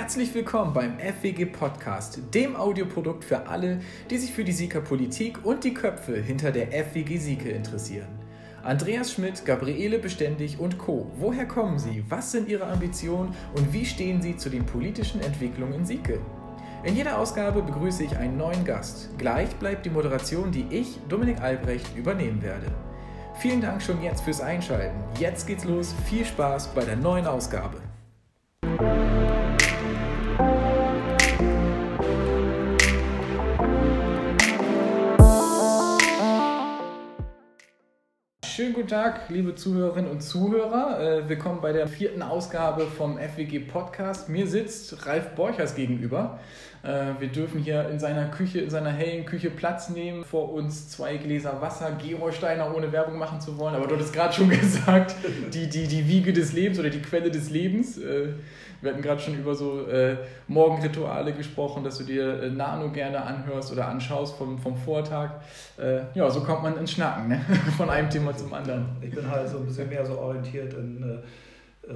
Herzlich willkommen beim FWG Podcast, dem Audioprodukt für alle, die sich für die Sieker Politik und die Köpfe hinter der FWG Sieke interessieren. Andreas Schmidt, Gabriele Beständig und Co. Woher kommen Sie? Was sind Ihre Ambitionen und wie stehen Sie zu den politischen Entwicklungen in Sieke? In jeder Ausgabe begrüße ich einen neuen Gast. Gleich bleibt die Moderation, die ich, Dominik Albrecht, übernehmen werde. Vielen Dank schon jetzt fürs Einschalten. Jetzt geht's los. Viel Spaß bei der neuen Ausgabe. Schönen guten Tag, liebe Zuhörerinnen und Zuhörer. Äh, willkommen bei der vierten Ausgabe vom FWG Podcast. Mir sitzt Ralf Borchers gegenüber. Äh, wir dürfen hier in seiner Küche, in seiner hellen Küche Platz nehmen. Vor uns zwei Gläser Wasser, Gerolsteiner, ohne Werbung machen zu wollen. Aber du hattest gerade schon gesagt, die, die, die Wiege des Lebens oder die Quelle des Lebens. Wir hatten gerade schon über so äh, Morgenrituale gesprochen, dass du dir äh, Nano gerne anhörst oder anschaust vom, vom Vortag. Äh, ja, so kommt man ins Schnacken, ne? von einem Thema zum anderen. Ich bin halt so ein bisschen mehr so orientiert in äh,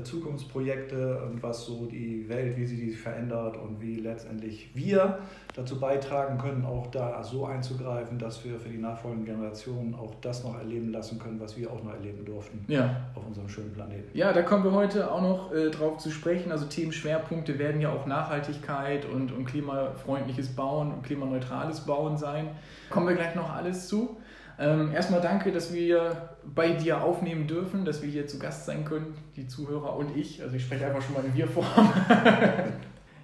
Zukunftsprojekte und was so die Welt, wie sie sich verändert und wie letztendlich wir dazu beitragen können, auch da so einzugreifen, dass wir für die nachfolgenden Generationen auch das noch erleben lassen können, was wir auch noch erleben durften ja. auf unserem schönen Planeten. Ja, da kommen wir heute auch noch äh, drauf zu sprechen. Also Themenschwerpunkte werden ja auch Nachhaltigkeit und, und klimafreundliches Bauen und klimaneutrales Bauen sein. Kommen wir gleich noch alles zu. Ähm, erstmal danke, dass wir bei dir aufnehmen dürfen, dass wir hier zu Gast sein können, die Zuhörer und ich. Also ich spreche einfach schon mal in Wir-Form.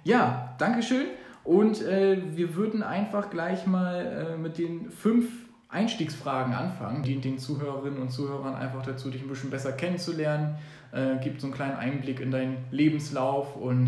ja, Dankeschön. Und äh, wir würden einfach gleich mal äh, mit den fünf Einstiegsfragen anfangen, die den Zuhörerinnen und Zuhörern einfach dazu, dich ein bisschen besser kennenzulernen. Äh, gibt so einen kleinen Einblick in deinen Lebenslauf und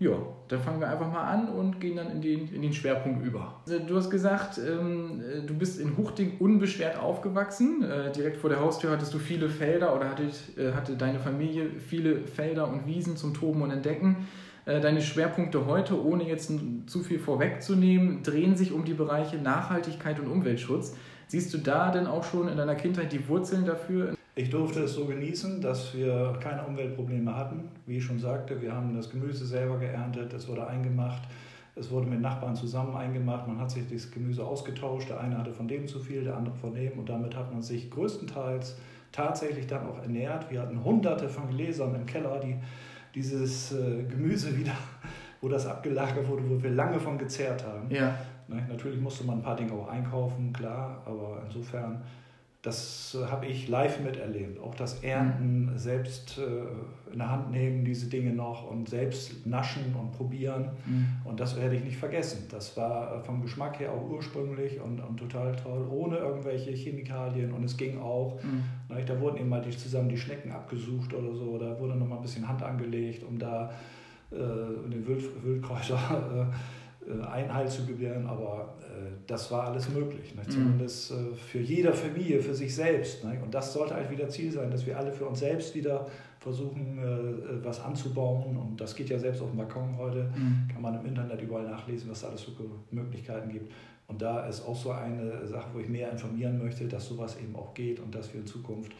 ja, dann fangen wir einfach mal an und gehen dann in den, in den Schwerpunkt über. Also, du hast gesagt, ähm, du bist in Huchting unbeschwert aufgewachsen. Äh, direkt vor der Haustür hattest du viele Felder oder hatte, äh, hatte deine Familie viele Felder und Wiesen zum Toben und Entdecken. Äh, deine Schwerpunkte heute, ohne jetzt zu viel vorwegzunehmen, drehen sich um die Bereiche Nachhaltigkeit und Umweltschutz. Siehst du da denn auch schon in deiner Kindheit die Wurzeln dafür? Ich durfte es so genießen, dass wir keine Umweltprobleme hatten. Wie ich schon sagte, wir haben das Gemüse selber geerntet, es wurde eingemacht, es wurde mit Nachbarn zusammen eingemacht, man hat sich das Gemüse ausgetauscht, der eine hatte von dem zu viel, der andere von dem und damit hat man sich größtenteils tatsächlich dann auch ernährt. Wir hatten hunderte von Gläsern im Keller, die dieses äh, Gemüse wieder, wo das abgelagert wurde, wo wir lange von gezehrt haben. Ja. Ne, natürlich musste man ein paar Dinge auch einkaufen, klar, aber insofern das äh, habe ich live miterlebt. Auch das Ernten, mhm. selbst äh, in der Hand nehmen, diese Dinge noch und selbst naschen und probieren. Mhm. Und das werde ich nicht vergessen. Das war äh, vom Geschmack her auch ursprünglich und, und total toll, ohne irgendwelche Chemikalien. Und es ging auch, mhm. ne, da wurden eben mal die, zusammen die Schnecken abgesucht oder so. Da wurde noch mal ein bisschen Hand angelegt, um da äh, den Wild, Wildkräuter äh, Einhalt zu gewähren. Aber äh, das war alles möglich. Ne? Zumindest äh, für jede Familie, für sich selbst. Ne? Und das sollte halt wieder Ziel sein, dass wir alle für uns selbst wieder versuchen, äh, was anzubauen. Und das geht ja selbst auf dem Balkon heute. Mhm. Kann man im Internet überall nachlesen, was da alles für Möglichkeiten gibt. Und da ist auch so eine Sache, wo ich mehr informieren möchte, dass sowas eben auch geht und dass wir in Zukunft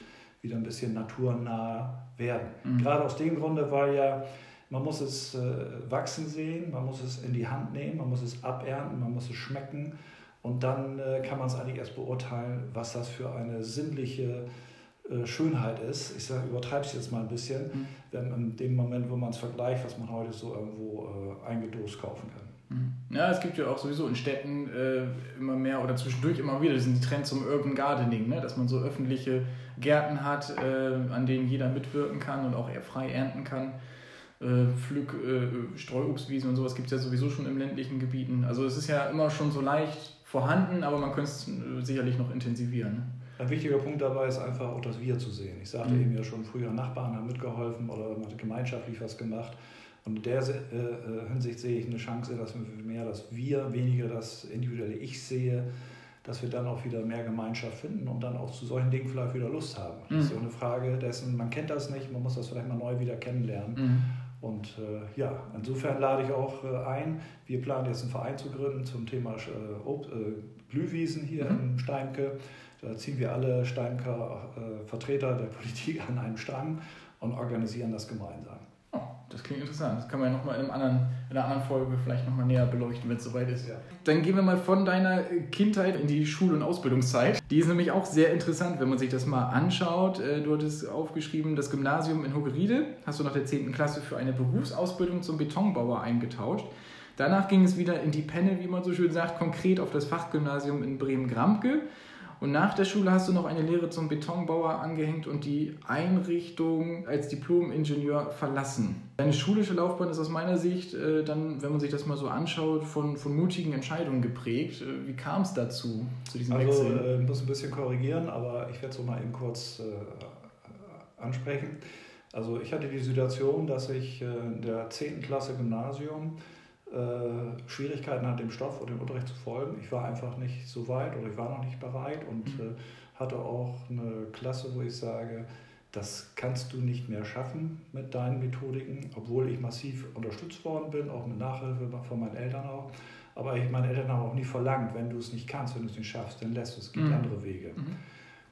wieder ein bisschen naturnah werden. Mhm. Gerade aus dem Grunde, weil ja man muss es äh, wachsen sehen, man muss es in die Hand nehmen, man muss es abernten, man muss es schmecken und dann äh, kann man es eigentlich erst beurteilen, was das für eine sinnliche äh, Schönheit ist. Ich übertreibe es jetzt mal ein bisschen, mhm. wenn in dem Moment, wo man es vergleicht, was man heute so irgendwo äh, eingedost kaufen kann. Mhm. Ja, es gibt ja auch sowieso in Städten äh, immer mehr oder zwischendurch immer wieder sind die Trends zum Urban Gardening, ne? dass man so öffentliche Gärten hat, äh, an denen jeder mitwirken kann und auch frei ernten kann äh, Pflück, äh, Streuobstwiesen und sowas gibt es ja sowieso schon im ländlichen Gebieten. Also es ist ja immer schon so leicht vorhanden, aber man könnte es äh, sicherlich noch intensivieren. Ne? Ein wichtiger Punkt dabei ist einfach auch das Wir zu sehen. Ich sagte mhm. eben ja schon früher, Nachbarn haben mitgeholfen oder man hat gemeinschaftlich was gemacht. Und in der äh, Hinsicht sehe ich eine Chance, dass wir mehr das Wir, weniger das individuelle Ich sehe, dass wir dann auch wieder mehr Gemeinschaft finden und dann auch zu solchen Dingen vielleicht wieder Lust haben. Das mhm. ist ja eine Frage dessen, man kennt das nicht, man muss das vielleicht mal neu wieder kennenlernen. Mhm. Und äh, ja, insofern lade ich auch äh, ein. Wir planen jetzt einen Verein zu gründen zum Thema äh, äh, Blühwiesen hier mhm. in Steimke. Da ziehen wir alle Steimker äh, Vertreter der Politik an einen Strang und organisieren das gemeinsam. Das klingt interessant. Das kann man ja nochmal in, in einer anderen Folge vielleicht nochmal näher beleuchten, wenn es soweit ist. Ja. Dann gehen wir mal von deiner Kindheit in die Schul- und Ausbildungszeit. Die ist nämlich auch sehr interessant, wenn man sich das mal anschaut. Äh, du hattest aufgeschrieben, das Gymnasium in Hogeride hast du nach der 10. Klasse für eine Berufsausbildung zum Betonbauer eingetauscht. Danach ging es wieder in die Penne, wie man so schön sagt, konkret auf das Fachgymnasium in Bremen-Gramke. Und nach der Schule hast du noch eine Lehre zum Betonbauer angehängt und die Einrichtung als Diplom-Ingenieur verlassen. Deine schulische Laufbahn ist aus meiner Sicht äh, dann, wenn man sich das mal so anschaut, von, von mutigen Entscheidungen geprägt. Äh, wie kam es dazu, zu diesem also, Wechsel? Also, ich muss ein bisschen korrigieren, aber ich werde es mal eben kurz äh, ansprechen. Also ich hatte die Situation, dass ich in der 10. Klasse Gymnasium äh, Schwierigkeiten hat, dem Stoff oder dem Unterricht zu folgen. Ich war einfach nicht so weit oder ich war noch nicht bereit und mhm. äh, hatte auch eine Klasse, wo ich sage, das kannst du nicht mehr schaffen mit deinen Methodiken, obwohl ich massiv unterstützt worden bin, auch mit Nachhilfe von meinen Eltern auch. Aber ich, meine Eltern haben auch nie verlangt, wenn du es nicht kannst, wenn du es nicht schaffst, dann lässt du es. Es gibt mhm. andere Wege. Mhm.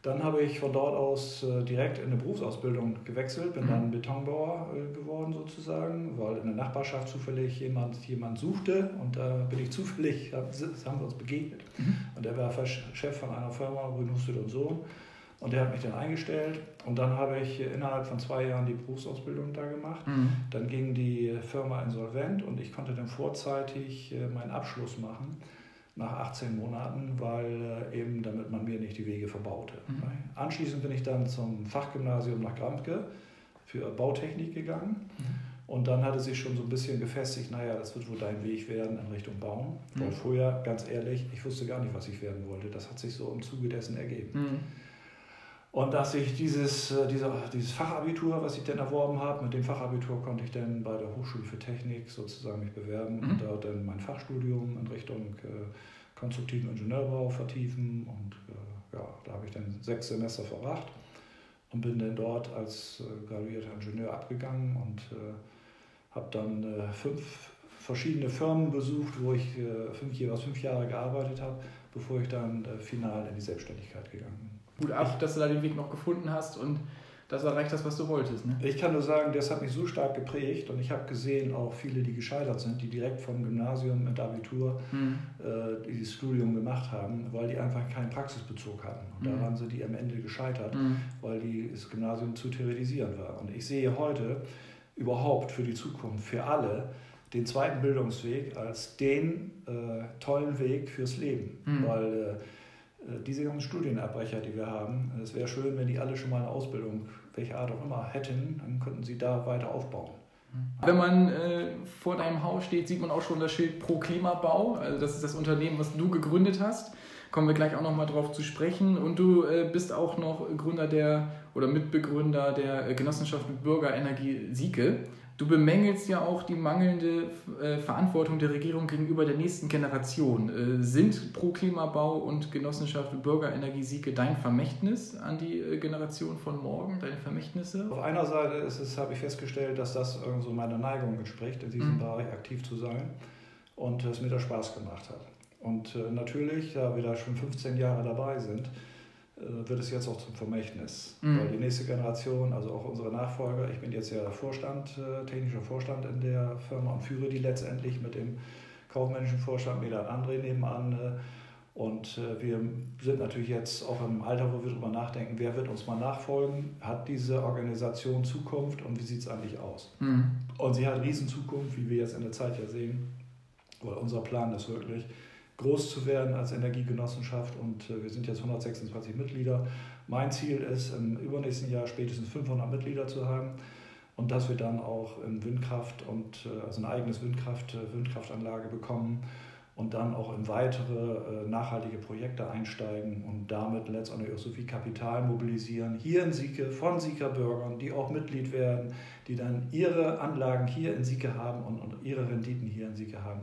Dann habe ich von dort aus äh, direkt in eine Berufsausbildung gewechselt, bin mhm. dann Betonbauer äh, geworden sozusagen, weil in der Nachbarschaft zufällig jemand jemand suchte und da bin ich zufällig, haben wir uns begegnet. Mhm. Und der war Chef von einer Firma, Husted und Sohn. Und der hat mich dann eingestellt und dann habe ich innerhalb von zwei Jahren die Berufsausbildung da gemacht. Mhm. Dann ging die Firma insolvent und ich konnte dann vorzeitig äh, meinen Abschluss machen nach 18 Monaten, weil äh, eben damit man mir nicht die Wege verbaute. Mhm. Anschließend bin ich dann zum Fachgymnasium nach Gramtke für Bautechnik gegangen. Mhm. Und dann hatte sich schon so ein bisschen gefestigt, naja, das wird wohl dein Weg werden in Richtung Bauen. Mhm. Weil vorher, ganz ehrlich, ich wusste gar nicht, was ich werden wollte. Das hat sich so im Zuge dessen ergeben. Und dass ich dieses, äh, dieser, dieses Fachabitur, was ich dann erworben habe, mit dem Fachabitur konnte ich dann bei der Hochschule für Technik sozusagen mich bewerben mhm. und da dann mein Fachstudium in Richtung äh, konstruktiven Ingenieurbau vertiefen. Und äh, ja, da habe ich dann sechs Semester verbracht und bin dann dort als äh, graduierter Ingenieur abgegangen und äh, habe dann äh, fünf verschiedene Firmen besucht, wo ich fünf, jeweils fünf Jahre gearbeitet habe, bevor ich dann final in die Selbstständigkeit gegangen bin. Gut ab, dass du da den Weg noch gefunden hast und das erreicht das, was du wolltest. Ne? Ich kann nur sagen, das hat mich so stark geprägt und ich habe gesehen, auch viele, die gescheitert sind, die direkt vom Gymnasium mit Abitur mhm. äh, dieses Studium gemacht haben, weil die einfach keinen Praxisbezug hatten. Und mhm. daran sind die am Ende gescheitert, mhm. weil die, das Gymnasium zu theoretisieren war. Und ich sehe heute überhaupt für die Zukunft, für alle, den zweiten Bildungsweg als den äh, tollen Weg fürs Leben. Mhm. Weil äh, diese ganzen Studienabbrecher, die wir haben, es wäre schön, wenn die alle schon mal eine Ausbildung, welche Art auch immer, hätten, dann könnten sie da weiter aufbauen. Wenn man äh, vor deinem Haus steht, sieht man auch schon das Schild Pro Klimabau. Also das ist das Unternehmen, was du gegründet hast. Kommen wir gleich auch nochmal drauf zu sprechen. Und du äh, bist auch noch Gründer der oder Mitbegründer der Genossenschaft mit Bürgerenergie Sieke. Du bemängelst ja auch die mangelnde äh, Verantwortung der Regierung gegenüber der nächsten Generation. Äh, sind Pro Klimabau und Genossenschaft Bürgerenergie Siege dein Vermächtnis an die äh, Generation von morgen, deine Vermächtnisse? Auf einer Seite ist es, habe ich festgestellt, dass das so meiner Neigung entspricht, in diesem mhm. Bereich aktiv zu sein und es mir da Spaß gemacht hat. Und äh, natürlich, da wir da schon 15 Jahre dabei sind, wird es jetzt auch zum Vermächtnis. Mhm. Weil die nächste Generation, also auch unsere Nachfolger, ich bin jetzt ja Vorstand, äh, technischer Vorstand in der Firma und führe die letztendlich mit dem kaufmännischen Vorstand Medan André nebenan. Äh, und wir sind natürlich jetzt auch im Alter, wo wir darüber nachdenken, wer wird uns mal nachfolgen? Hat diese Organisation Zukunft und wie sieht es eigentlich aus? Mhm. Und sie hat riesen Zukunft, wie wir jetzt in der Zeit ja sehen, weil unser Plan ist wirklich, groß zu werden als Energiegenossenschaft und äh, wir sind jetzt 126 Mitglieder. Mein Ziel ist, im übernächsten Jahr spätestens 500 Mitglieder zu haben und dass wir dann auch in Windkraft und äh, also eine eigene Windkraft, äh, Windkraftanlage bekommen und dann auch in weitere nachhaltige Projekte einsteigen und damit letztendlich auch so viel Kapital mobilisieren, hier in Sieke, von Sieker Bürgern, die auch Mitglied werden, die dann ihre Anlagen hier in Sieke haben und, und ihre Renditen hier in Sieke haben.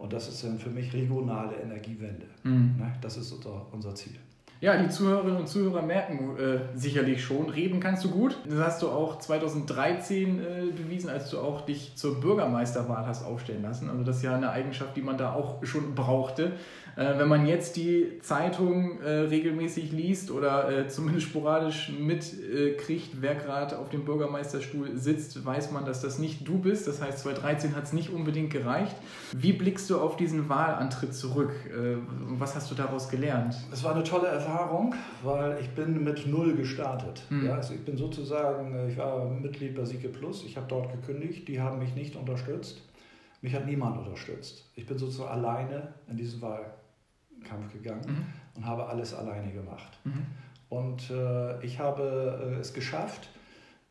Und das ist dann für mich regionale Energiewende. Mhm. Ne? Das ist unser, unser Ziel. Ja, die Zuhörerinnen und Zuhörer merken äh, sicherlich schon, reden kannst du gut. Das hast du auch 2013 äh, bewiesen, als du auch dich zur Bürgermeisterwahl hast aufstellen lassen. Also das ist ja eine Eigenschaft, die man da auch schon brauchte. Äh, wenn man jetzt die Zeitung äh, regelmäßig liest oder äh, zumindest sporadisch mitkriegt, wer gerade auf dem Bürgermeisterstuhl sitzt, weiß man, dass das nicht du bist. Das heißt, 2013 hat es nicht unbedingt gereicht. Wie blickst du auf diesen Wahlantritt zurück? was hast du daraus gelernt? Es war eine tolle Erfahrung, weil ich bin mit Null gestartet. Mhm. Ja, also ich bin sozusagen, ich war Mitglied bei Siege Plus, ich habe dort gekündigt, die haben mich nicht unterstützt. Mich hat niemand unterstützt. Ich bin sozusagen alleine in diesen Wahl Kampf gegangen mhm. und habe alles alleine gemacht. Mhm. Und äh, ich habe äh, es geschafft,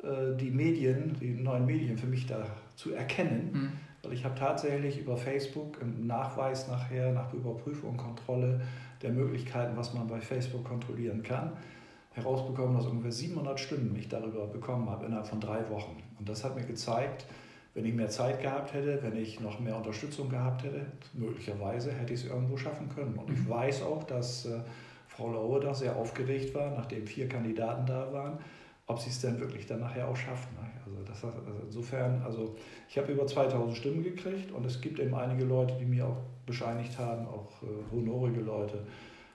äh, die Medien, die neuen Medien für mich da zu erkennen, mhm. weil ich habe tatsächlich über Facebook im Nachweis nachher, nach Überprüfung und Kontrolle der Möglichkeiten, was man bei Facebook kontrollieren kann, herausbekommen, dass ungefähr 700 Stimmen ich darüber bekommen habe innerhalb von drei Wochen. Und das hat mir gezeigt, wenn ich mehr Zeit gehabt hätte, wenn ich noch mehr Unterstützung gehabt hätte, möglicherweise hätte ich es irgendwo schaffen können. Und ich mhm. weiß auch, dass äh, Frau Laue da sehr aufgeregt war, nachdem vier Kandidaten da waren, ob sie es denn wirklich dann nachher auch schafft. Ne? Also, das, also insofern, also ich habe über 2000 Stimmen gekriegt und es gibt eben einige Leute, die mir auch bescheinigt haben, auch äh, honorige Leute,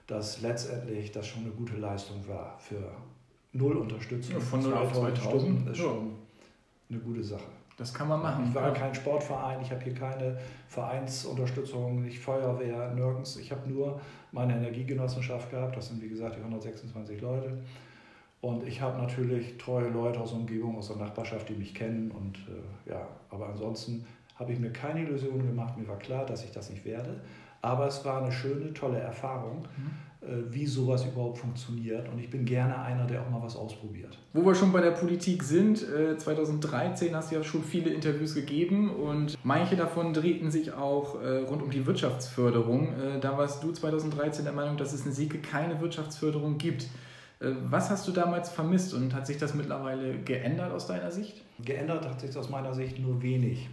dass letztendlich das schon eine gute Leistung war für null Unterstützung. Ja, von 0 auf 2000 Stimmen ist schon eine gute Sache. Das kann man machen. Ich war kein Sportverein, ich habe hier keine Vereinsunterstützung, nicht Feuerwehr, nirgends. Ich habe nur meine Energiegenossenschaft gehabt, das sind wie gesagt die 126 Leute. Und ich habe natürlich treue Leute aus der Umgebung, aus der Nachbarschaft, die mich kennen. Und äh, ja, aber ansonsten habe ich mir keine Illusionen gemacht. Mir war klar, dass ich das nicht werde. Aber es war eine schöne, tolle Erfahrung. Mhm wie sowas überhaupt funktioniert. Und ich bin gerne einer, der auch mal was ausprobiert. Wo wir schon bei der Politik sind, 2013 äh, hast du ja schon viele Interviews gegeben und manche davon drehten sich auch äh, rund um die Wirtschaftsförderung. Da warst du 2013 der Meinung, dass es in Sieke keine Wirtschaftsförderung gibt. Was hast du damals vermisst und hat sich das mittlerweile geändert aus deiner Sicht? Geändert hat sich aus meiner Sicht nur wenig.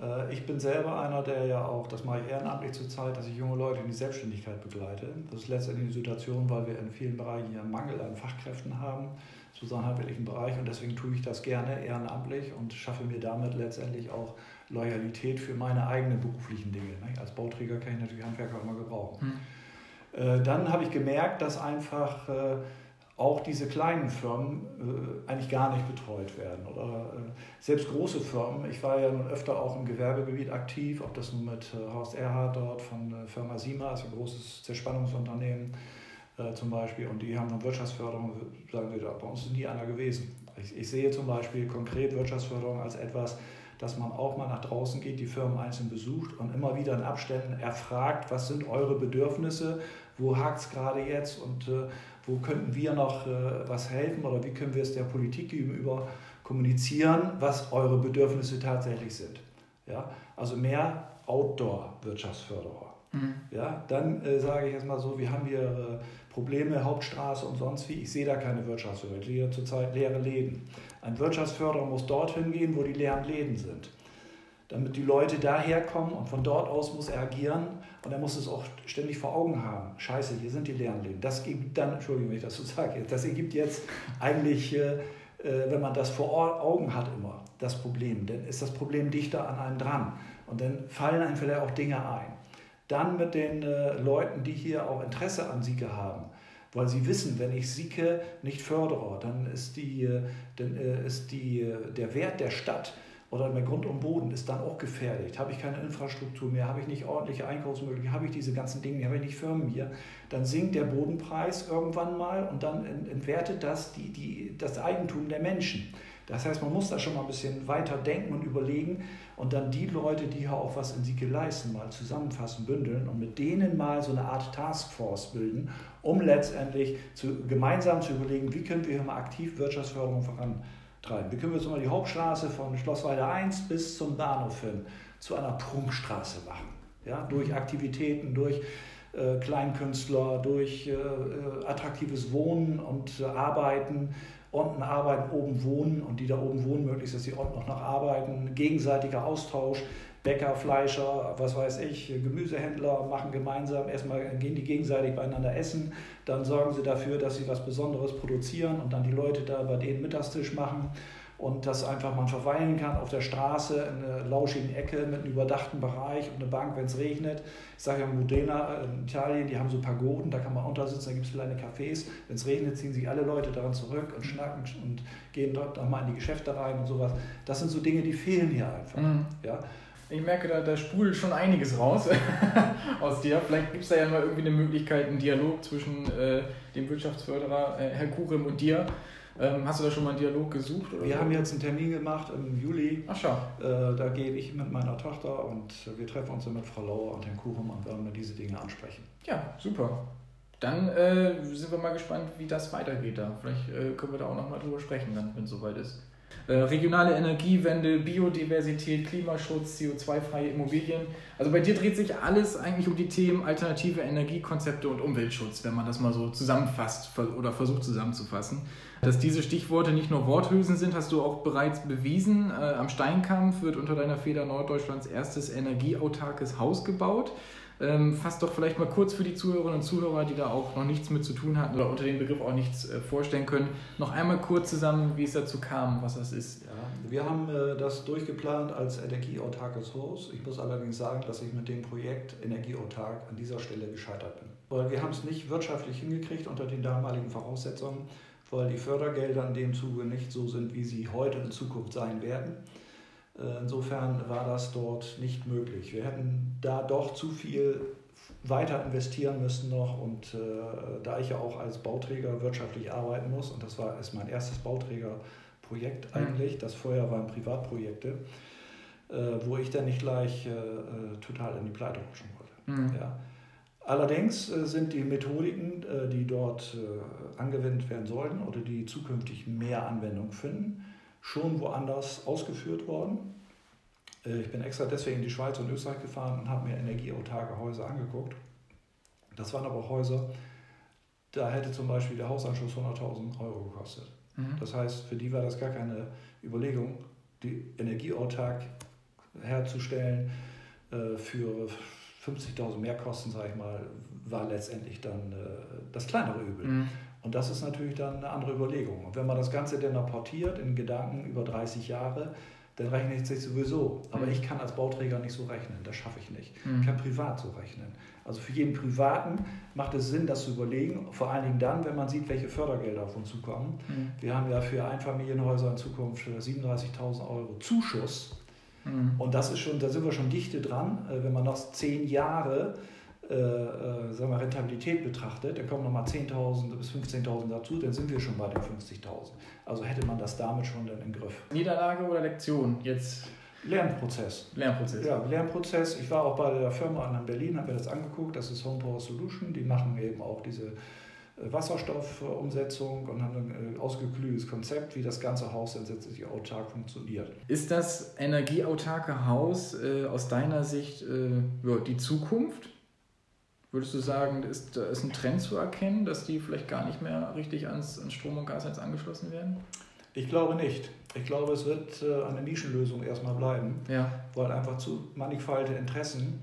Äh, ich bin selber einer, der ja auch, das mache ich ehrenamtlich zurzeit, dass ich junge Leute in die Selbstständigkeit begleite. Das ist letztendlich eine Situation, weil wir in vielen Bereichen ja Mangel an Fachkräften haben, zu so handwerklichen Bereich. Und deswegen tue ich das gerne ehrenamtlich und schaffe mir damit letztendlich auch Loyalität für meine eigenen beruflichen Dinge. Als Bauträger kann ich natürlich Handwerker immer gebrauchen. Hm. Dann habe ich gemerkt, dass einfach äh, auch diese kleinen Firmen äh, eigentlich gar nicht betreut werden. Oder äh, selbst große Firmen, ich war ja nun öfter auch im Gewerbegebiet aktiv, ob das nun mit äh, Horst Erhard dort von äh, Firma Sima, ist ein großes Zerspannungsunternehmen äh, zum Beispiel, und die haben eine Wirtschaftsförderung, sagen wir, bei uns ist nie einer gewesen. Ich, ich sehe zum Beispiel konkret Wirtschaftsförderung als etwas, dass man auch mal nach draußen geht, die Firmen einzeln besucht und immer wieder in Abständen erfragt, was sind eure Bedürfnisse, wo hakt es gerade jetzt und äh, wo könnten wir noch äh, was helfen oder wie können wir es der Politik gegenüber kommunizieren, was eure Bedürfnisse tatsächlich sind. Ja? Also mehr Outdoor-Wirtschaftsförderer. Mhm. Ja? Dann äh, sage ich erstmal so, wir haben hier äh, Probleme, Hauptstraße und sonst wie. Ich sehe da keine Wirtschaftsförderung. Ich sehe zurzeit leere Läden. Ein Wirtschaftsförderer muss dorthin gehen, wo die leeren Läden sind damit die Leute daherkommen und von dort aus muss er agieren und er muss es auch ständig vor Augen haben. Scheiße, hier sind die leeren Läden. Das gibt dann, Entschuldigung, wenn ich das so sage, das ergibt jetzt eigentlich, äh, äh, wenn man das vor Augen hat immer, das Problem. Dann ist das Problem dichter an einem dran und dann fallen einem vielleicht auch Dinge ein. Dann mit den äh, Leuten, die hier auch Interesse an Sieke haben weil sie wissen, wenn ich Sieke nicht fördere, dann ist, die, dann ist die, der Wert der Stadt oder mein Grund und Boden ist dann auch gefährdet. Habe ich keine Infrastruktur mehr, habe ich nicht ordentliche Einkaufsmöglichkeiten, habe ich diese ganzen Dinge, habe ich nicht Firmen hier, dann sinkt der Bodenpreis irgendwann mal und dann entwertet das die, die, das Eigentum der Menschen. Das heißt, man muss da schon mal ein bisschen weiter denken und überlegen und dann die Leute, die hier auch was in Sieke leisten, mal zusammenfassen, bündeln und mit denen mal so eine Art Taskforce bilden, um letztendlich zu, gemeinsam zu überlegen, wie können wir hier mal aktiv Wirtschaftsförderung voran treiben. Wir können jetzt mal die Hauptstraße von Schlossweide 1 bis zum Bahnhof hin zu einer Prunkstraße machen. Ja, durch. Aktivitäten, durch äh, Kleinkünstler, durch äh, äh, attraktives Wohnen und äh, Arbeiten, unten arbeiten, oben wohnen und die da oben wohnen, möglichst, dass sie unten auch noch arbeiten, gegenseitiger Austausch. Bäcker, Fleischer, was weiß ich, Gemüsehändler machen gemeinsam, erstmal gehen die gegenseitig beieinander essen, dann sorgen sie dafür, dass sie was Besonderes produzieren und dann die Leute da bei denen Mittagstisch machen und dass einfach man verweilen kann auf der Straße in einer lauschigen Ecke mit einem überdachten Bereich und eine Bank, wenn es regnet. Ich sage ja Modena in Italien, die haben so Pagoden, da kann man untersitzen, da gibt es kleine Cafés. Wenn es regnet, ziehen sich alle Leute daran zurück und schnacken und gehen dort nochmal in die Geschäfte rein und sowas. Das sind so Dinge, die fehlen hier einfach. Mhm. Ja. Ich merke, da, da sprudelt schon einiges raus aus dir. Vielleicht gibt es da ja mal irgendwie eine Möglichkeit, einen Dialog zwischen äh, dem Wirtschaftsförderer äh, Herr Kurim und dir ähm, hast du da schon mal einen Dialog gesucht? wir so? haben jetzt einen Termin gemacht im Juli. Ach schau. Äh, da gehe ich mit meiner Tochter und wir treffen uns dann mit Frau Lauer und Herrn Kuchen und werden diese Dinge ansprechen. Ja, super. Dann äh, sind wir mal gespannt, wie das weitergeht da. Vielleicht äh, können wir da auch noch mal drüber sprechen, wenn es soweit ist. Äh, regionale Energiewende, Biodiversität, Klimaschutz, CO2-freie Immobilien. Also bei dir dreht sich alles eigentlich um die Themen alternative Energiekonzepte und Umweltschutz, wenn man das mal so zusammenfasst oder versucht zusammenzufassen. Dass diese Stichworte nicht nur Worthülsen sind, hast du auch bereits bewiesen. Äh, am Steinkampf wird unter deiner Feder Norddeutschlands erstes energieautarkes Haus gebaut. Ähm, fass doch vielleicht mal kurz für die Zuhörerinnen und Zuhörer, die da auch noch nichts mit zu tun hatten oder unter dem Begriff auch nichts äh, vorstellen können, noch einmal kurz zusammen, wie es dazu kam, was das ist. Ja, wir haben äh, das durchgeplant als energieautarkes Haus. Ich muss allerdings sagen, dass ich mit dem Projekt energieautark an dieser Stelle gescheitert bin. Weil wir haben es nicht wirtschaftlich hingekriegt unter den damaligen Voraussetzungen weil die Fördergelder in dem Zuge nicht so sind, wie sie heute in Zukunft sein werden. Äh, insofern war das dort nicht möglich. Wir hätten da doch zu viel weiter investieren müssen noch und äh, da ich ja auch als Bauträger wirtschaftlich arbeiten muss und das war ist mein erstes Bauträgerprojekt mhm. eigentlich, das vorher waren Privatprojekte, äh, wo ich dann nicht gleich äh, äh total in die Pleite rutschen wollte. Mhm. Ja. Allerdings äh, sind die Methodiken, die dort angewendet werden sollten oder die zukünftig mehr Anwendung finden, schon woanders ausgeführt worden. Ich bin extra deswegen in die Schweiz und Österreich gefahren und habe mir energieautarke Häuser angeguckt. Das waren aber Häuser, da hätte zum Beispiel der Hausanschluss 100.000 Euro gekostet. Mhm. Das heißt, für die war das gar keine Überlegung, die energieautark herzustellen für 50.000 Mehrkosten, sage ich mal, war letztendlich dann äh, das kleinere Übel. Mhm. Und das ist natürlich dann eine andere Überlegung. Und wenn man das Ganze dann apportiert in Gedanken über 30 Jahre, dann rechnet es sich sowieso. Aber mhm. ich kann als Bauträger nicht so rechnen, das schaffe ich nicht. Mhm. Ich kann privat so rechnen. Also für jeden Privaten macht es Sinn, das zu überlegen, vor allen Dingen dann, wenn man sieht, welche Fördergelder auf uns zukommen. Mhm. Wir haben ja für Einfamilienhäuser in Zukunft 37.000 Euro Zuschuss Mhm. Und das ist schon, da sind wir schon dichte dran. Äh, wenn man noch zehn Jahre äh, äh, sagen wir, Rentabilität betrachtet, dann kommen nochmal 10.000 bis 15.000 dazu, dann sind wir schon bei den 50.000. Also hätte man das damit schon dann im Griff. Niederlage oder Lektion jetzt? Lernprozess. Lernprozess. Ja, Lernprozess. Ich war auch bei der Firma in Berlin, habe mir das angeguckt. Das ist Home Power Solution. Die machen eben auch diese Wasserstoffumsetzung und haben ein äh, ausgeklügeltes Konzept, wie das ganze Haus dann letztlich autark funktioniert. Ist das energieautarke Haus äh, aus deiner Sicht äh, die Zukunft? Würdest du sagen, ist, da ist ein Trend zu erkennen, dass die vielleicht gar nicht mehr richtig ans, ans Strom- und Gasnetz angeschlossen werden? Ich glaube nicht. Ich glaube, es wird äh, eine Nischenlösung erstmal bleiben, ja. weil einfach zu mannigfalte Interessen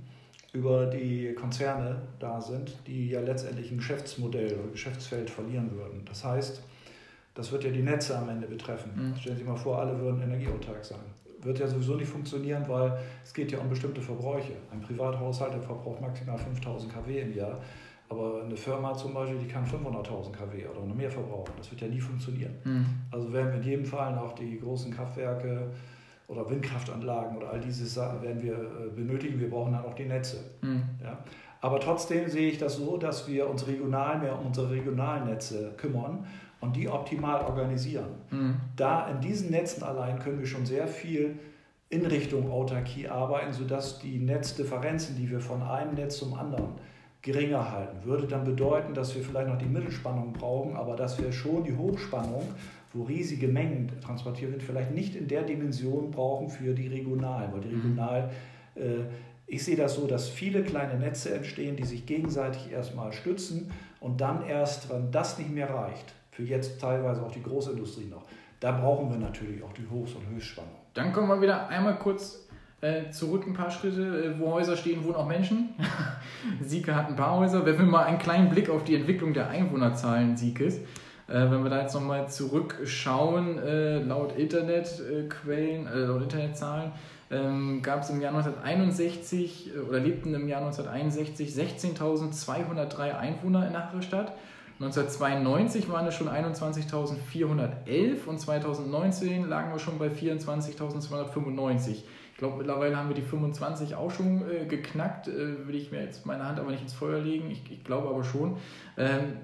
über die Konzerne da sind, die ja letztendlich ein Geschäftsmodell oder Geschäftsfeld verlieren würden. Das heißt, das wird ja die Netze am Ende betreffen. Mhm. Stellen Sie sich mal vor, alle würden energieautark sein. Wird ja sowieso nicht funktionieren, weil es geht ja um bestimmte Verbräuche. Ein Privathaushalt der verbraucht maximal 5000 kW im Jahr. Aber eine Firma zum Beispiel, die kann 500.000 kW oder noch mehr verbrauchen. Das wird ja nie funktionieren. Mhm. Also werden wir in jedem Fall auch die großen Kraftwerke oder Windkraftanlagen oder all diese Sachen werden wir äh, benötigen. Wir brauchen dann auch die Netze. Mhm. Ja? Aber trotzdem sehe ich das so, dass wir uns regional mehr um unsere Regionalnetze kümmern und die optimal organisieren. Mhm. Da in diesen Netzen allein können wir schon sehr viel in Richtung Autarkie arbeiten, sodass die Netzdifferenzen, die wir von einem Netz zum anderen geringer halten, würde dann bedeuten, dass wir vielleicht noch die Mittelspannung brauchen, aber dass wir schon die Hochspannung wo riesige Mengen transportiert werden, vielleicht nicht in der Dimension brauchen für die Regionalen. Weil die mhm. Regional, äh, ich sehe das so, dass viele kleine Netze entstehen, die sich gegenseitig erstmal stützen und dann erst, wenn das nicht mehr reicht, für jetzt teilweise auch die Großindustrie noch, da brauchen wir natürlich auch die Hochs- und Höchstspannung. Dann kommen wir wieder einmal kurz Äh, zurück ein paar Schritte, äh, wo Häuser stehen, wohnen auch Menschen. Sieke hat ein paar Häuser. Wenn wir mal einen kleinen Blick auf die Entwicklung der Einwohnerzahlen Siekes, äh, wenn wir da jetzt nochmal zurückschauen, äh, laut Internetquellen, äh, laut Internetzahlen, ähm, gab es im Jahr 1961 oder lebten im Jahr 1961 16.203 Einwohner in der Harrestadt. 1992 waren es schon 21.411 und 2019 lagen wir schon bei 24.295. Ich glaube, mittlerweile haben wir die 25 auch schon äh, geknackt. Äh, will ich mir jetzt meine Hand aber nicht ins Feuer legen. Ich, ich glaube aber schon. Ähm,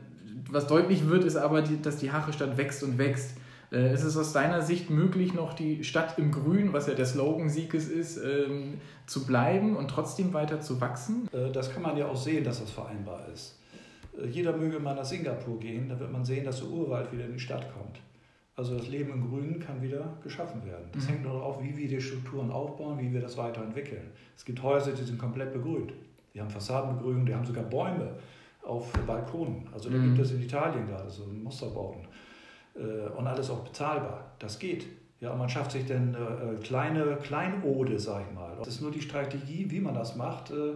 was deutlich wird, ist aber, die, dass die Hachestadt wächst und wächst. Äh, ist es aus deiner Sicht möglich, noch die Stadt im Grün, was ja der Slogan Sieges ist, ähm, zu bleiben und trotzdem weiter zu wachsen? Äh, das kann man ja auch sehen, dass das vereinbar ist. Äh, jeder möge mal nach Singapur gehen, da wird man sehen, dass der Urwald wieder in die Stadt kommt. Also das Leben im Grünen kann wieder geschaffen werden. Das mhm. hängt nur darauf, wie wir die Strukturen aufbauen, wie wir das weiterentwickeln. Es gibt Häuser, die sind komplett begrünt. Die haben Fassadenbegrünung, die haben sogar Bäume auf Balkonen. Also da mhm. gibt es in Italien gerade so Musterbauten. Äh, und alles auch bezahlbar. Das geht. Ja, und man schafft sich dann äh, kleine Kleinode, sag ich mal. Das ist nur die Strategie, wie man das macht. Äh,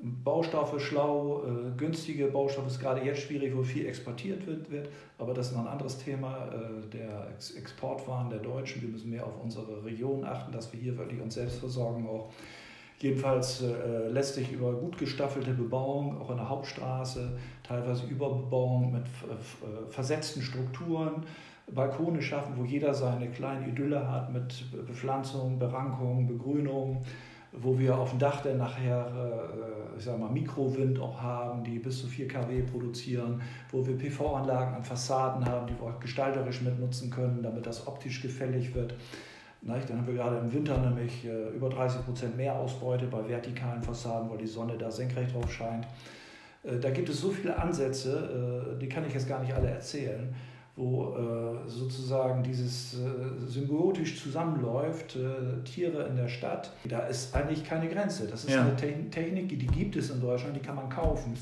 Baustoffe schlau, äh, günstige Baustoffe ist gerade jetzt schwierig, wo viel exportiert wird, wird. aber das ist noch ein anderes Thema, äh, der Ex Exportwaren der Deutschen. Wir müssen mehr auf unsere Region achten, dass wir hier wirklich uns selbst versorgen auch. Jedenfalls äh, lässt sich über gut gestaffelte Bebauung, auch in der Hauptstraße, teilweise Überbebauung mit äh, versetzten Strukturen, Balkone schaffen, wo jeder seine kleine Idylle hat mit Bepflanzung, Berankung, Begrünung wo wir auf dem Dach dann nachher, äh, ich sag mal, Mikrowind auch haben, die bis zu 4 kW produzieren, wo wir PV-Anlagen an Fassaden haben, die wir auch gestalterisch mitnutzen können, damit das optisch gefällig wird. Dann haben wir gerade im Winter nämlich äh, über 30 Prozent mehr Ausbeute bei vertikalen Fassaden, weil die Sonne da senkrecht drauf scheint. Äh, da gibt es so viele Ansätze, die kann ich jetzt gar nicht alle erzählen wo äh, sozusagen dieses äh, symbiotisch zusammenläuft, äh, Tiere in der Stadt, da ist eigentlich keine Grenze. Das ist ja. eine Technik, die gibt es in Deutschland, die kann man kaufen,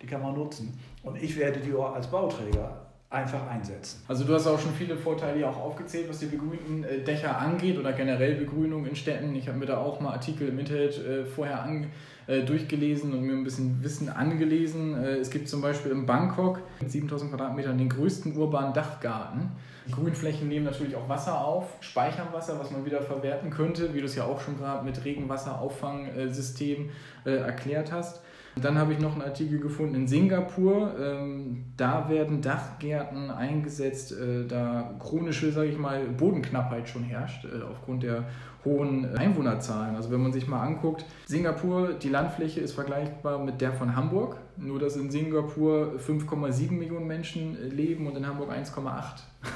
die kann man nutzen. Und ich werde die auch als Bauträger einfach einsetzen. Also du hast auch schon viele Vorteile auch aufgezählt, was die begrünten äh, Dächer angeht oder generell Begrünung in Städten. Ich habe mir da auch mal Artikel im Internet äh, vorher ange äh, durchgelesen und mir ein bisschen Wissen angelesen. Es gibt zum Beispiel in Bangkok mit 7000 Quadratmetern den größten urbanen Dachgarten. Die Grünflächen nehmen natürlich auch Wasser auf, speichern Wasser, was man wieder verwerten könnte, wie du es ja auch schon gerade mit Regenwasserauffangsystem erklärt hast. Dann habe ich noch einen Artikel gefunden in Singapur. Ähm, da werden Dachgärten eingesetzt, äh, da chronische, sage ich mal, Bodenknappheit schon herrscht, äh, aufgrund der hohen Einwohnerzahlen. Also wenn man sich mal anguckt, Singapur, die Landfläche ist vergleichbar mit der von Hamburg, nur dass in Singapur 5,7 Millionen Menschen leben und in Hamburg 1,8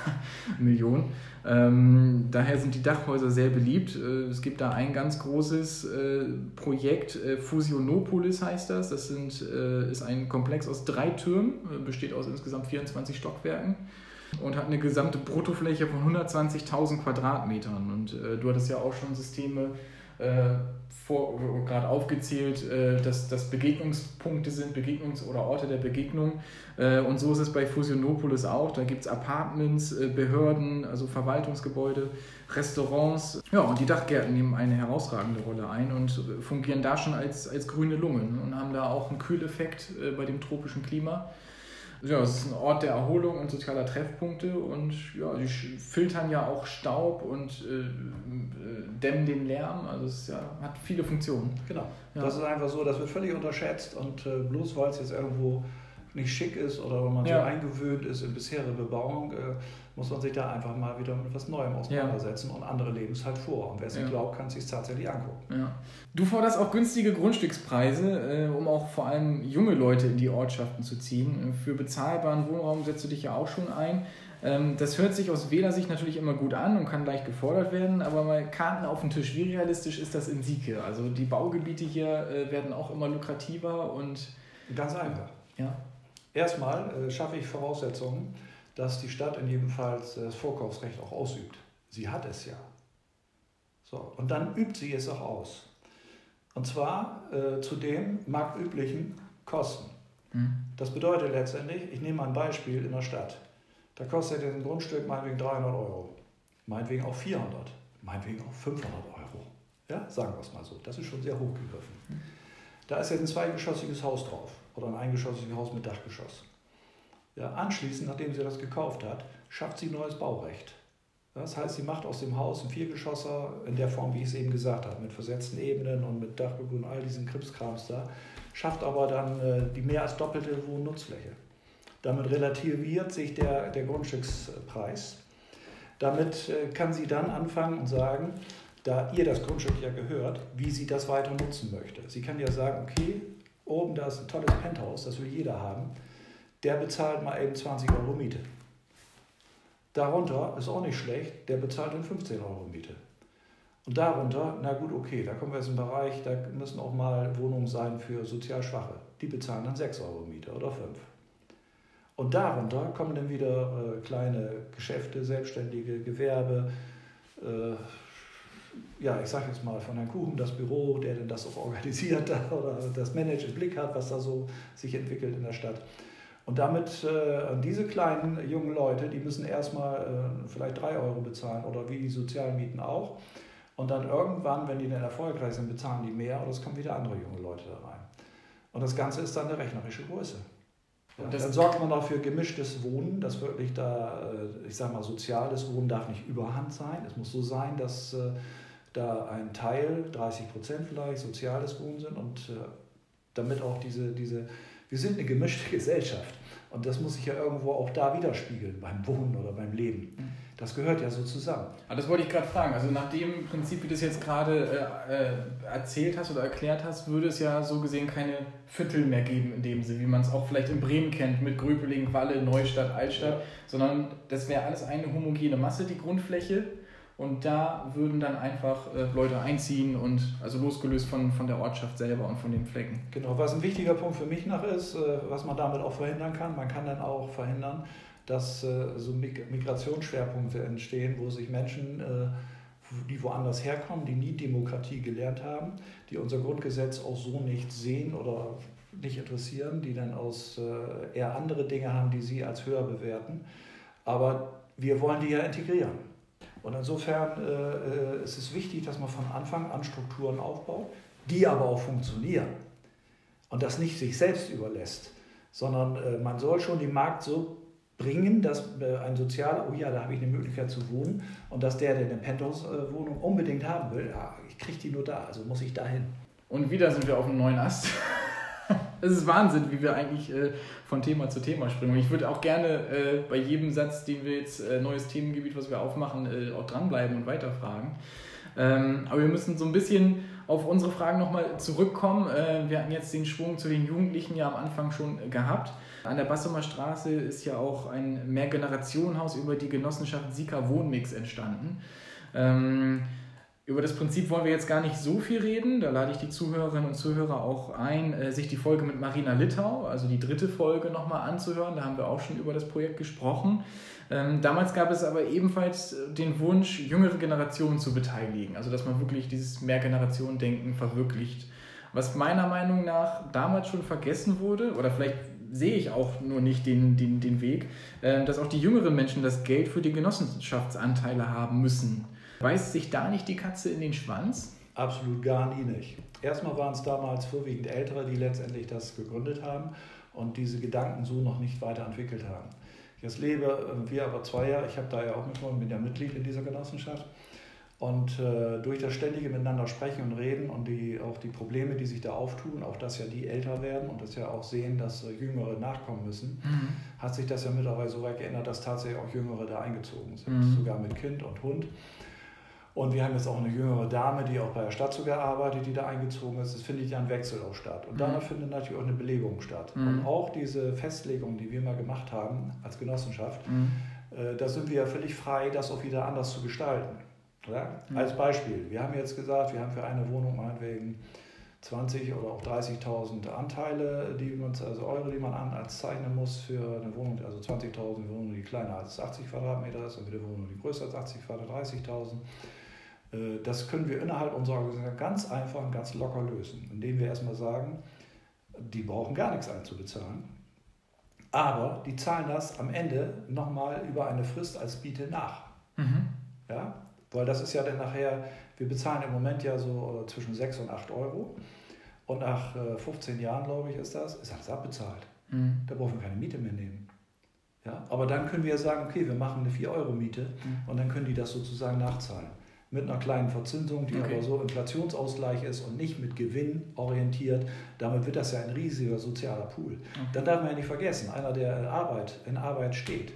Millionen. Ähm, daher sind die Dachhäuser sehr beliebt. Äh, es gibt da ein ganz großes äh, Projekt, äh, Fusionopolis heißt das. Das sind, äh, ist ein Komplex aus drei Türmen, äh, besteht aus insgesamt 24 Stockwerken und hat eine gesamte Bruttofläche von 120.000 Quadratmetern. Und äh, du hattest ja auch schon Systeme äh, gerade aufgezählt, äh, dass das Begegnungspunkte sind, Begegnungs- oder Orte der Begegnung. Äh, und so ist es bei Fusionopolis auch. Da gibt es Apartments, äh, Behörden, also Verwaltungsgebäude, Restaurants. Ja, und die Dachgärten nehmen eine herausragende Rolle ein und fungieren da schon als, als grüne Lungen und haben da auch einen Kühleffekt äh, bei dem tropischen Klima. Ja, es ist ein Ort der Erholung und sozialer Treffpunkte und ja, die filtern ja auch Staub und äh, äh, dämmen den Lärm. Also es ja, hat viele Funktionen. Genau. Ja. Das ist einfach so, das wird völlig unterschätzt und äh, bloß weil es jetzt irgendwo nicht schick ist oder wenn man ja. so eingewöhnt ist in bisherige Bebauung, äh, muss man sich da einfach mal wieder mit etwas Neuem auseinandersetzen ja. und andere leben es halt vor. Und wer es nicht glaubt, kann es sich tatsächlich angucken. Ja. Du forderst auch günstige Grundstückspreise, äh, um auch vor allem junge Leute in die Ortschaften zu ziehen. Für bezahlbaren Wohnraum setzt du dich ja auch schon ein. Ähm, das hört sich aus Wählersicht natürlich immer gut an und kann leicht gefordert werden, aber mal Karten auf den Tisch. Wie realistisch ist das in Sieke? Also die Baugebiete hier äh, werden auch immer lukrativer und. Ganz einfach. Ja. Erstmal äh, schaffe ich Voraussetzungen, dass die Stadt in jedem Fall das Vorkaufsrecht auch ausübt. Sie hat es ja. So, und dann übt sie es auch aus. Und zwar äh, zu den marktüblichen Kosten. Mhm. Das bedeutet letztendlich, ich nehme mal ein Beispiel in der Stadt. Da kostet ein Grundstück meinetwegen 300 Euro, meinetwegen auch 400, meinetwegen auch 500 Euro. Ja, sagen wir es mal so. Das ist schon sehr hochgegriffen. Da ist jetzt ein zweigeschossiges Haus drauf oder ein eingeschossiges Haus mit Dachgeschoss. Ja, anschließend, nachdem sie das gekauft hat, schafft sie neues Baurecht. Das heißt, sie macht aus dem Haus ein Viergeschosser in der Form, wie ich es eben gesagt habe, mit versetzten Ebenen und mit Dachbegrün und all diesen Krimskrams da, schafft aber dann äh, die mehr als doppelte Wohnnutzfläche. Damit relativiert sich der, der Grundstückspreis. Damit äh, kann sie dann anfangen und sagen, da ihr das Grundstück ja gehört, wie sie das weiter nutzen möchte. Sie kann ja sagen, okay, oben da ist ein tolles Penthouse, das will jeder haben, der bezahlt mal eben 20 Euro Miete. Darunter ist auch nicht schlecht, der bezahlt dann 15 Euro Miete. Und darunter, na gut, okay, da kommen wir jetzt in einen Bereich, da müssen auch mal Wohnungen sein für sozial Schwache. Die bezahlen dann 6 Euro Miete oder 5. Und darunter kommen dann wieder äh, kleine Geschäfte, selbstständige Gewerbe, äh, ja, ich sage jetzt mal von Herrn Kuchen, das Büro, der denn das auch organisiert oder das Manager im Blick hat, was da so sich entwickelt in der Stadt. Und damit äh, diese kleinen jungen Leute, die müssen erstmal äh, vielleicht drei Euro bezahlen oder wie die Sozialmieten auch. Und dann irgendwann, wenn die dann erfolgreich sind, bezahlen die mehr oder es kommen wieder andere junge Leute da rein. Und das Ganze ist dann eine rechnerische Größe. Ja, dann sorgt man auch für gemischtes Wohnen, dass wirklich da, äh, ich sag mal, soziales Wohnen darf nicht überhand sein. Es muss so sein, dass äh, da ein Teil, 30 Prozent vielleicht, soziales Wohnen sind und äh, damit auch diese, diese wir sind eine gemischte Gesellschaft. Und das muss sich ja irgendwo auch da widerspiegeln, beim Wohnen oder beim Leben. Mhm. Das gehört ja so zusammen. Aber das wollte ich gerade fragen. Also nach dem Prinzip, wie du das jetzt gerade äh, äh, erzählt hast oder erklärt hast, würde es ja so gesehen keine Viertel mehr geben in dem Sinne, wie man es auch vielleicht in Bremen kennt, mit Gröpeling, Walle, Neustadt, Altstadt, sondern das wäre alles eine homogene Masse, die Grundfläche. Und da würden dann einfach äh, Leute einziehen und also losgelöst von, von der Ortschaft selber und von den Flecken. Genau, was ein wichtiger Punkt für mich noch ist, äh, was man damit auch verhindern kann, man kann dann auch verhindern, dass äh, so Migrationsschwerpunkte entstehen, wo sich Menschen, äh, die woanders herkommen, die nie Demokratie gelernt haben, die unser Grundgesetz auch so nicht sehen oder nicht interessieren, die dann aus äh, eher andere Dinge haben, die sie als höher bewerten. Aber wir wollen die ja integrieren. Und insofern äh, äh, ist es wichtig, dass man von Anfang an Strukturen aufbaut, die aber auch funktionieren und das nicht sich selbst überlässt, sondern äh, man soll schon den Markt so bringen, dass äh, ein Sozialer, oh ja, da habe ich eine Möglichkeit zu wohnen und dass der, der eine Penthouse-Wohnung unbedingt haben will, ja, ich kriege die nur da, also muss ich dahin. Und wieder sind wir auf einem neuen Ast. Es ist Wahnsinn, wie wir eigentlich äh, von Thema zu Thema springen. Und ich würde auch gerne äh, bei jedem Satz, den wir jetzt, äh, neues Themengebiet, was wir aufmachen, äh, auch dranbleiben und weiterfragen. Ähm, aber wir müssen so ein bisschen auf unsere Fragen nochmal zurückkommen. Äh, wir hatten jetzt den Schwung zu den Jugendlichen ja am Anfang schon gehabt. An der Bassumer Straße ist ja auch ein Mehrgenerationenhaus über die Genossenschaft Sika Wohnmix entstanden. Ähm, über das Prinzip wollen wir jetzt gar nicht so viel reden. Da lade ich die Zuhörerinnen und Zuhörer auch ein, äh, sich die Folge mit Marina Littau, also die dritte Folge, nochmal anzuhören. Da haben wir auch schon über das Projekt gesprochen. Ähm, damals gab es aber ebenfalls den Wunsch, jüngere Generationen zu beteiligen. Also, dass man wirklich dieses Mehrgenerationen-Denken verwirklicht. Was meiner Meinung nach damals schon vergessen wurde, oder vielleicht sehe ich auch nur nicht den, den, den Weg, äh, dass auch die jüngeren Menschen das Geld für die Genossenschaftsanteile haben müssen. Beißt sich da nicht die Katze in den Schwanz? Absolut gar nie nicht. Erstmal waren es damals vorwiegend Ältere, die letztendlich das gegründet haben und diese Gedanken so noch nicht weiterentwickelt haben. Jetzt lebe äh, wir aber zwei Jahre, ich habe da ja auch mitgenommen, bin ja Mitglied in dieser Genossenschaft. Und äh, durch das ständige Miteinander sprechen und reden und die, auch die Probleme, die sich da auftun, auch dass ja die älter werden und das ja auch sehen, dass äh, Jüngere nachkommen müssen, mhm. hat sich das ja mittlerweile so weit geändert, dass tatsächlich auch Jüngere da eingezogen sind, mhm. sogar mit Kind und Hund. Und wir haben jetzt auch eine jüngere Dame, die auch bei der Stadt sogar arbeitet, die da eingezogen ist. Es findet ja ein Wechsel auch statt. Und mhm. danach findet natürlich auch eine Belebung statt. Mhm. Und auch diese Festlegung, die wir mal gemacht haben als Genossenschaft, mhm. äh, da sind wir ja völlig frei, das auch wieder anders zu gestalten. Ja? Mhm. Als Beispiel, wir haben jetzt gesagt, wir haben für eine Wohnung meinetwegen 20 oder auch 30.000 Anteile, die man, also Euro, die man anzeichnen muss für eine Wohnung, also 20.000 Wohnungen, die kleiner als 80 Quadratmeter ist und wieder Wohnung, die größer als 80 Quadratmeter, 30.000. Äh, das können wir innerhalb unserer Organisation ganz einfach und ganz locker lösen, indem wir erstmal sagen, die brauchen gar nichts einzubezahlen, aber die zahlen das am Ende nochmal über eine Frist als Biete nach. Mhm. Ja? Weil das ist ja dann nachher, wir bezahlen im Moment ja so äh, zwischen 6 und 8 Euro. Und nach 15 äh, Jahren, glaube ich, ist das, ist alles abbezahlt. Mhm. Da brauchen wir keine Miete mehr nehmen. Ja? Aber dann können wir sagen, okay, wir machen eine 4-Euro-Miete mhm. und dann können die das sozusagen nachzahlen. Mit einer kleinen Verzinsung, die okay. aber so Inflationsausgleich ist und nicht mit Gewinn orientiert. Damit wird das ja ein riesiger sozialer Pool. Okay. Dann darf man ja nicht vergessen, einer, der in Arbeit, in Arbeit steht,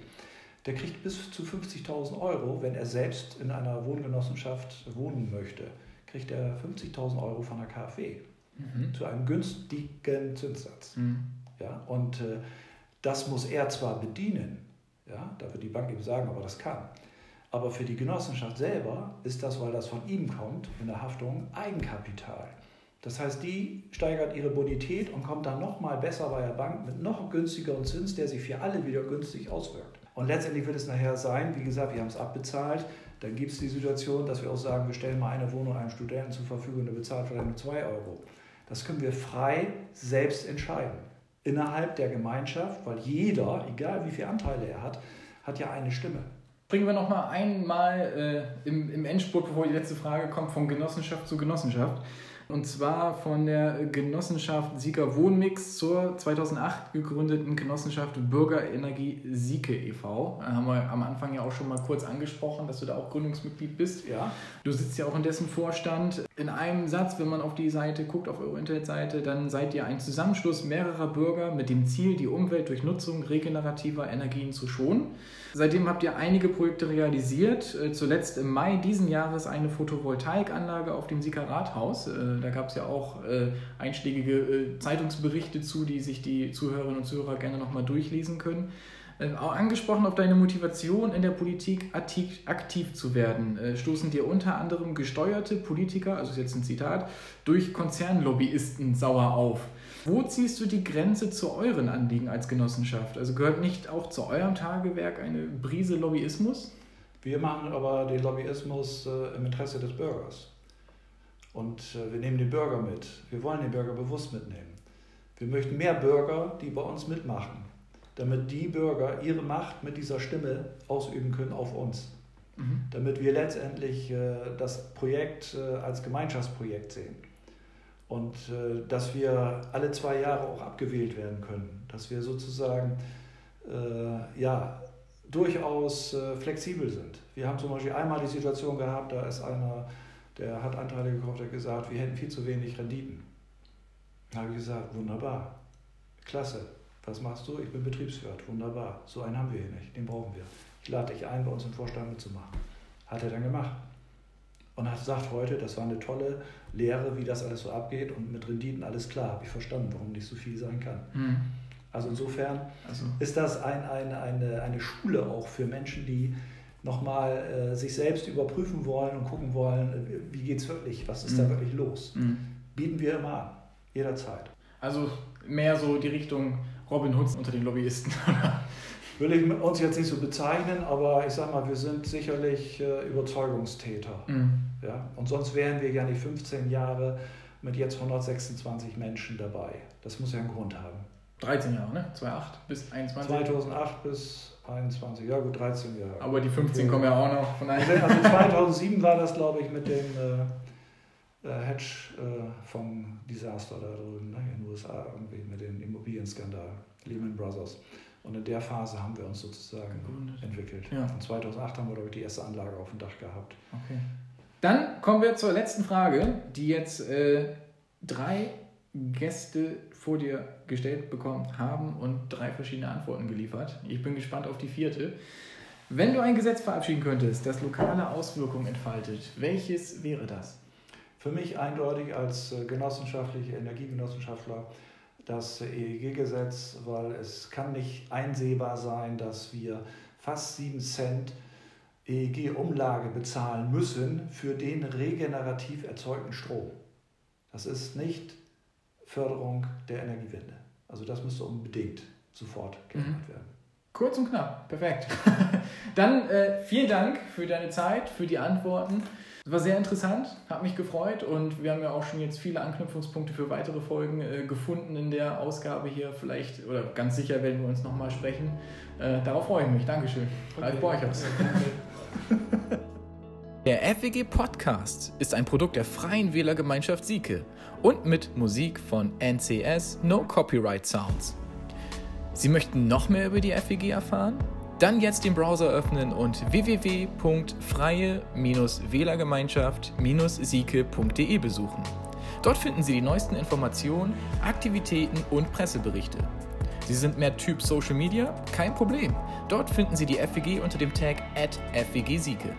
der kriegt bis zu 50.000 Euro, wenn er selbst in einer Wohngenossenschaft wohnen möchte, kriegt er 50.000 Euro von der KfW mhm. zu einem günstigen Zinssatz. Mhm. Ja, und äh, das muss er zwar bedienen, ja, da wird die Bank ihm sagen, ob er das kann. Aber für die Genossenschaft selber ist das, weil das von ihm kommt, in der Haftung Eigenkapital. Das heißt, die steigert ihre Bonität und kommt dann nochmal besser bei der Bank mit noch günstigeren Zins, der sich für alle wieder günstig auswirkt. Und letztendlich wird es nachher sein, wie gesagt, wir haben es abbezahlt, dann gibt es die Situation, dass wir auch sagen, wir stellen mal eine Wohnung einem Studenten zur Verfügung, der bezahlt vielleicht nur 2 Euro. Das können wir frei selbst entscheiden innerhalb der Gemeinschaft, weil jeder, egal wie viele Anteile er hat, hat ja eine Stimme. Bringen wir noch mal einmal äh, im, im Endspurt, bevor die letzte Frage kommt, von Genossenschaft zu Genossenschaft. Und zwar von der Genossenschaft Sieger Wohnmix zur 2008 gegründeten Genossenschaft Bürgerenergie Sieke e.V. Da haben wir am Anfang ja auch schon mal kurz angesprochen, dass du da auch Gründungsmitglied bist. Ja. Du sitzt ja auch in dessen Vorstand. In einem Satz, wenn man auf die Seite guckt, auf eure Internetseite, dann seid ihr ein Zusammenschluss mehrerer Bürger mit dem Ziel, die Umwelt durch Nutzung regenerativer Energien zu schonen. Seitdem habt ihr einige Projekte realisiert. Äh, zuletzt im Mai diesen Jahres eine Photovoltaikanlage auf dem Sieger Rathaus. Äh, da gab es ja auch äh, einschlägige Zeitungsberichte zu, die sich die Zuhörerinnen und Zuhörer gerne nochmal durchlesen können. Auch angesprochen auf deine Motivation in der Politik aktiv zu werden, stoßen dir unter anderem gesteuerte Politiker, also ist jetzt ein Zitat, durch Konzernlobbyisten sauer auf. Wo ziehst du die Grenze zu euren Anliegen als Genossenschaft? Also gehört nicht auch zu eurem Tagewerk eine Brise Lobbyismus? Wir machen aber den Lobbyismus äh, im Interesse des Bürgers. Und äh, wir nehmen den Bürger mit. Wir wollen den Bürger bewusst mitnehmen. Wir möchten mehr Bürger, die bei uns mitmachen, damit die Bürger ihre Macht mit dieser Stimme ausüben können auf uns. Mhm. Damit wir letztendlich äh, das Projekt äh, als Gemeinschaftsprojekt sehen. Und äh, dass wir alle zwei Jahre auch abgewählt werden können, dass wir sozusagen ja, durchaus flexibel sind. Wir haben zum Beispiel einmal die Situation gehabt, da ist einer, der hat Anteile gekauft, der hat gesagt, wir hätten viel zu wenig Renditen. Da habe ich gesagt, wunderbar, klasse, was machst du? Ich bin Betriebswirt, wunderbar, so einen haben wir hier nicht, den brauchen wir. Ich lade dich ein, bei uns im Vorstand mitzumachen. Hat er dann gemacht und hat gesagt heute, das war eine tolle Lehre, wie das alles so abgeht und mit Renditen alles klar, habe ich verstanden, warum nicht so viel sein kann. Mhm. Also insofern also. ist das ein, ein, eine, eine Schule auch für Menschen, die nochmal äh, sich selbst überprüfen wollen und gucken wollen, wie geht es wirklich, was ist mhm. da wirklich los. Mhm. Bieten wir immer an, jederzeit. Also mehr so die Richtung Robin Hood unter den Lobbyisten. will ich uns jetzt nicht so bezeichnen, aber ich sag mal, wir sind sicherlich äh, Überzeugungstäter. Mhm. Ja? Und sonst wären wir ja nicht 15 Jahre mit jetzt 126 Menschen dabei. Das muss ja einen Grund haben. 13 Jahre, ne? 2008 bis 21? 2008 bis 21, ja gut, 13 Jahre. Aber die 15 kommen ja auch noch von Also 2007 war das, glaube ich, mit dem äh, äh Hedgefonds-Desaster da drüben ne? in den USA, irgendwie mit dem Immobilienskandal, Lehman Brothers. Und in der Phase haben wir uns sozusagen Gegründet. entwickelt. Ja. Und 2008 haben wir, glaube ich, die erste Anlage auf dem Dach gehabt. Okay. Dann kommen wir zur letzten Frage, die jetzt äh, drei Gäste vor dir gestellt bekommen haben und drei verschiedene Antworten geliefert. Ich bin gespannt auf die vierte. Wenn du ein Gesetz verabschieden könntest, das lokale Auswirkungen entfaltet, welches wäre das? Für mich eindeutig als äh, genossenschaftlicher Energiegenossenschaftler das EEG-Gesetz, weil es kann nicht einsehbar sein, dass wir fast 7 Cent EEG-Umlage bezahlen müssen für den regenerativ erzeugten Strom. Das ist nicht Förderung der Energiewende. Also das müsste unbedingt sofort geändert mhm. werden. Kurz und knapp, perfekt. Dann äh, vielen Dank für deine Zeit, für die Antworten. Es war sehr interessant, hat mich gefreut und wir haben ja auch schon jetzt viele Anknüpfungspunkte für weitere Folgen äh, gefunden in der Ausgabe hier. Vielleicht oder ganz sicher werden wir uns nochmal sprechen. Äh, darauf freue ich mich. Dankeschön. Okay. Ralf Borchers. Der FWG Podcast ist ein Produkt der Freien Wählergemeinschaft Sieke und mit Musik von NCS No Copyright Sounds. Sie möchten noch mehr über die FWG erfahren? Dann jetzt den Browser öffnen und www.freie-wählergemeinschaft-sieke.de besuchen. Dort finden Sie die neuesten Informationen, Aktivitäten und Presseberichte. Sie sind mehr Typ Social Media? Kein Problem. Dort finden Sie die FWG unter dem Tag FWG Sieke.